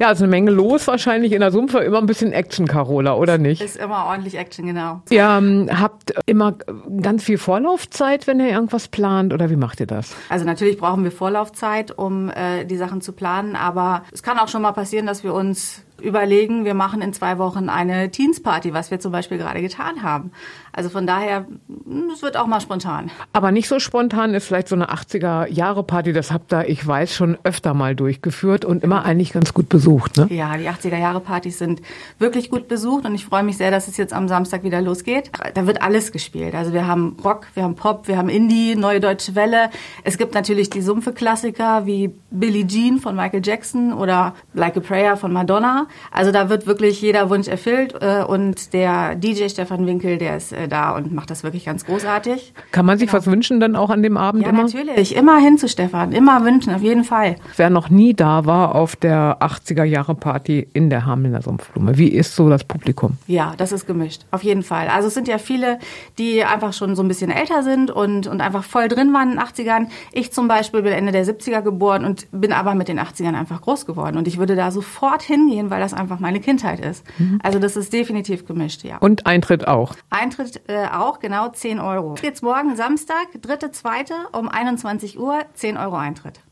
Ja, ist eine Menge los wahrscheinlich in der Sumpfe. Immer ein bisschen Action, Carola, oder nicht? Ist immer ordentlich Action, genau. Ihr ähm, habt immer ganz viel Vorlaufzeit, wenn ihr irgendwas plant, oder wie macht ihr das? Also natürlich brauchen wir Vorlaufzeit, um äh, die Sachen zu planen, aber es kann auch schon mal passieren, dass wir uns überlegen, wir machen in zwei Wochen eine Teens-Party, was wir zum Beispiel gerade getan haben. Also von daher, es wird auch mal spontan. Aber nicht so spontan ist vielleicht so eine 80er-Jahre-Party, das habt ihr, ich weiß, schon öfter mal durchgeführt und immer eigentlich ganz gut besucht, ne? Ja, die 80er-Jahre-Partys sind wirklich gut besucht und ich freue mich sehr, dass es jetzt am Samstag wieder losgeht. Da wird alles gespielt. Also wir haben Rock, wir haben Pop, wir haben Indie, Neue Deutsche Welle. Es gibt natürlich die Sumpfe-Klassiker wie Billie Jean von Michael Jackson oder Like a Prayer von Madonna. Also da wird wirklich jeder Wunsch erfüllt äh, und der DJ Stefan Winkel, der ist äh, da und macht das wirklich ganz großartig. Kann man sich genau. was wünschen dann auch an dem Abend ja, immer? natürlich. Immer hin zu Stefan. Immer wünschen, auf jeden Fall. Wer noch nie da war auf der 80er Jahre Party in der Hamelner Sumpfblume, wie ist so das Publikum? Ja, das ist gemischt. Auf jeden Fall. Also es sind ja viele, die einfach schon so ein bisschen älter sind und, und einfach voll drin waren in den 80ern. Ich zum Beispiel bin Ende der 70er geboren und bin aber mit den 80ern einfach groß geworden. Und ich würde da sofort hingehen, weil das einfach meine Kindheit ist. Mhm. Also das ist definitiv gemischt, ja. Und Eintritt auch? Eintritt äh, auch, genau 10 Euro. Jetzt morgen Samstag, dritte, zweite um 21 Uhr, 10 Euro Eintritt.